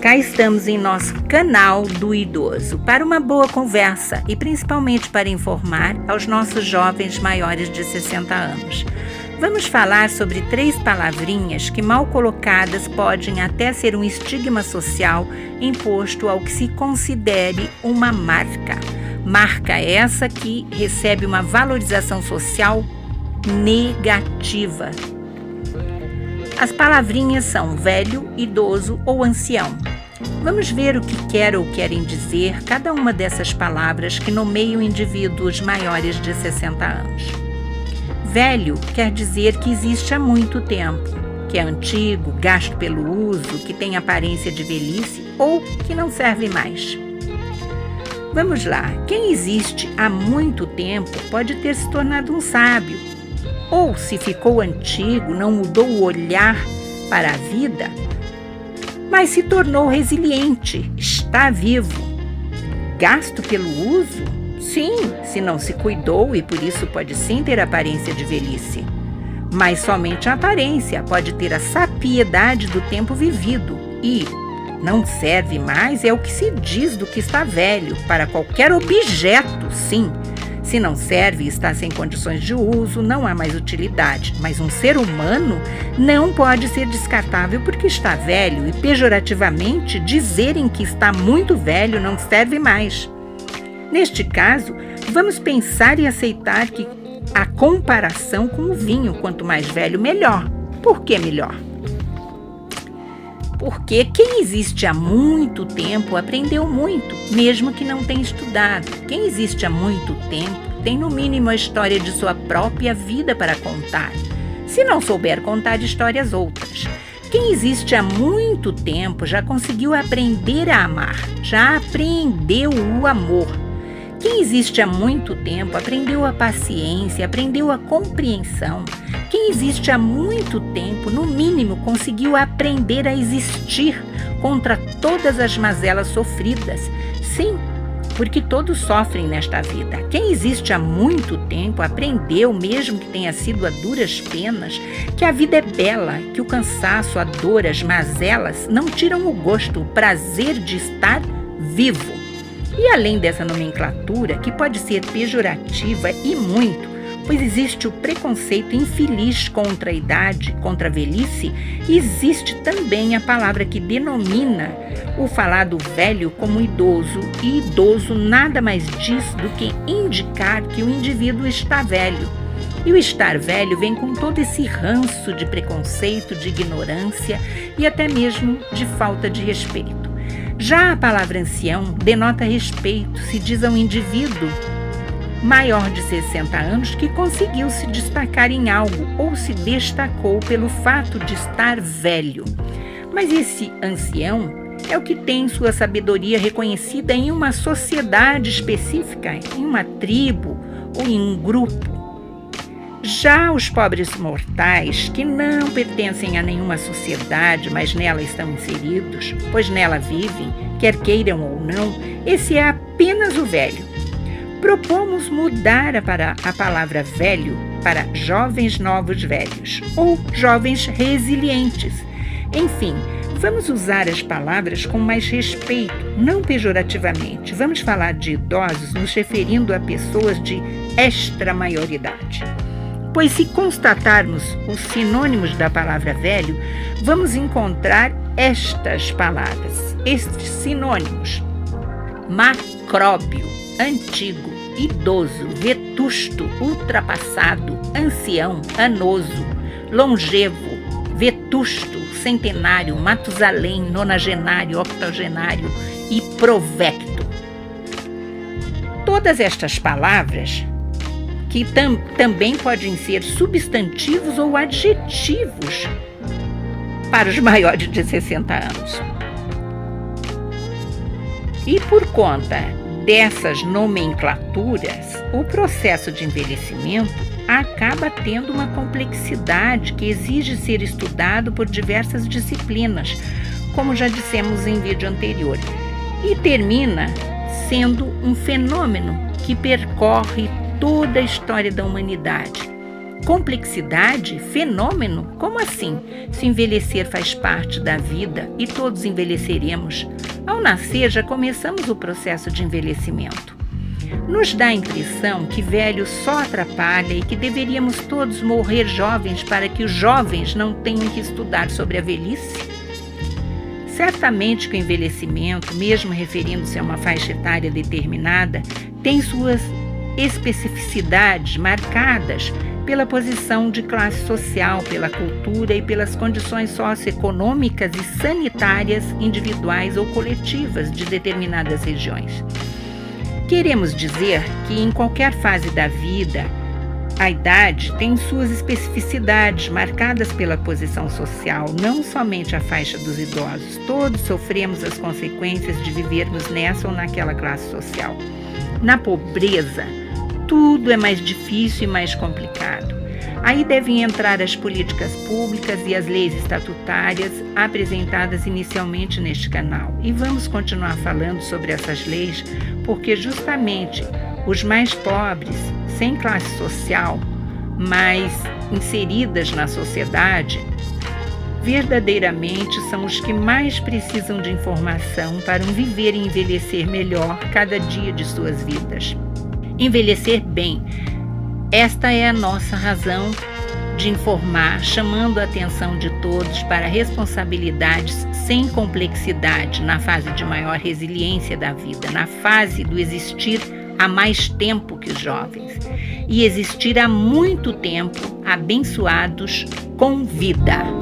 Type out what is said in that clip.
Cá estamos em nosso canal do idoso para uma boa conversa e principalmente para informar aos nossos jovens maiores de 60 anos. Vamos falar sobre três palavrinhas que, mal colocadas, podem até ser um estigma social imposto ao que se considere uma marca. Marca essa que recebe uma valorização social negativa. As palavrinhas são velho, idoso ou ancião. Vamos ver o que quer ou querem dizer cada uma dessas palavras que nomeiam indivíduos maiores de 60 anos. Velho quer dizer que existe há muito tempo, que é antigo, gasto pelo uso, que tem aparência de velhice ou que não serve mais. Vamos lá, quem existe há muito tempo pode ter se tornado um sábio, ou se ficou antigo, não mudou o olhar para a vida, mas se tornou resiliente, está vivo. Gasto pelo uso? Sim, se não se cuidou e por isso pode sim ter aparência de velhice. Mas somente a aparência pode ter a sapiedade do tempo vivido e não serve mais é o que se diz do que está velho para qualquer objeto, sim. Se não serve está sem condições de uso, não há mais utilidade. Mas um ser humano não pode ser descartável porque está velho e, pejorativamente, dizerem que está muito velho não serve mais. Neste caso, vamos pensar e aceitar que a comparação com o vinho, quanto mais velho, melhor. Por que melhor? Porque quem existe há muito tempo aprendeu muito, mesmo que não tenha estudado. Quem existe há muito tempo tem no mínimo a história de sua própria vida para contar, se não souber contar histórias outras. Quem existe há muito tempo já conseguiu aprender a amar, já aprendeu o amor quem existe há muito tempo aprendeu a paciência, aprendeu a compreensão. Quem existe há muito tempo, no mínimo, conseguiu aprender a existir contra todas as mazelas sofridas. Sim, porque todos sofrem nesta vida. Quem existe há muito tempo aprendeu, mesmo que tenha sido a duras penas, que a vida é bela, que o cansaço, a dor, as mazelas não tiram o gosto, o prazer de estar vivo. E além dessa nomenclatura, que pode ser pejorativa e muito, pois existe o preconceito infeliz contra a idade, contra a velhice, existe também a palavra que denomina o falado velho como idoso, e idoso nada mais diz do que indicar que o indivíduo está velho. E o estar velho vem com todo esse ranço de preconceito, de ignorância e até mesmo de falta de respeito. Já a palavra ancião denota respeito, se diz a um indivíduo maior de 60 anos que conseguiu se destacar em algo ou se destacou pelo fato de estar velho. Mas esse ancião é o que tem sua sabedoria reconhecida em uma sociedade específica, em uma tribo ou em um grupo. Já os pobres mortais, que não pertencem a nenhuma sociedade, mas nela estão inseridos, pois nela vivem, quer queiram ou não, esse é apenas o velho. Propomos mudar a, para a palavra velho para jovens novos velhos ou jovens resilientes. Enfim, vamos usar as palavras com mais respeito, não pejorativamente. Vamos falar de idosos nos referindo a pessoas de extra maioridade. Pois, se constatarmos os sinônimos da palavra velho, vamos encontrar estas palavras, estes sinônimos: macróbio, antigo, idoso, vetusto, ultrapassado, ancião, anoso, longevo, vetusto, centenário, matusalém, nonagenário, octogenário e provecto. Todas estas palavras que tam, também podem ser substantivos ou adjetivos para os maiores de 60 anos. E por conta dessas nomenclaturas, o processo de envelhecimento acaba tendo uma complexidade que exige ser estudado por diversas disciplinas, como já dissemos em vídeo anterior, e termina sendo um fenômeno que percorre toda a história da humanidade, Complexidade? Fenômeno? Como assim? Se envelhecer faz parte da vida e todos envelheceremos, ao nascer já começamos o processo de envelhecimento. Nos dá a impressão que velho só atrapalha e que deveríamos todos morrer jovens para que os jovens não tenham que estudar sobre a velhice? Certamente que o envelhecimento, mesmo referindo-se a uma faixa etária determinada, tem suas especificidades marcadas pela posição de classe social, pela cultura e pelas condições socioeconômicas e sanitárias individuais ou coletivas de determinadas regiões. Queremos dizer que em qualquer fase da vida, a idade tem suas especificidades marcadas pela posição social, não somente a faixa dos idosos. Todos sofremos as consequências de vivermos nessa ou naquela classe social. Na pobreza, tudo é mais difícil e mais complicado. Aí devem entrar as políticas públicas e as leis estatutárias apresentadas inicialmente neste canal. E vamos continuar falando sobre essas leis, porque justamente os mais pobres, sem classe social, mas inseridas na sociedade, verdadeiramente são os que mais precisam de informação para um viver e envelhecer melhor cada dia de suas vidas envelhecer bem. Esta é a nossa razão de informar, chamando a atenção de todos para responsabilidades sem complexidade na fase de maior resiliência da vida, na fase do existir há mais tempo que os jovens e existir há muito tempo abençoados com vida.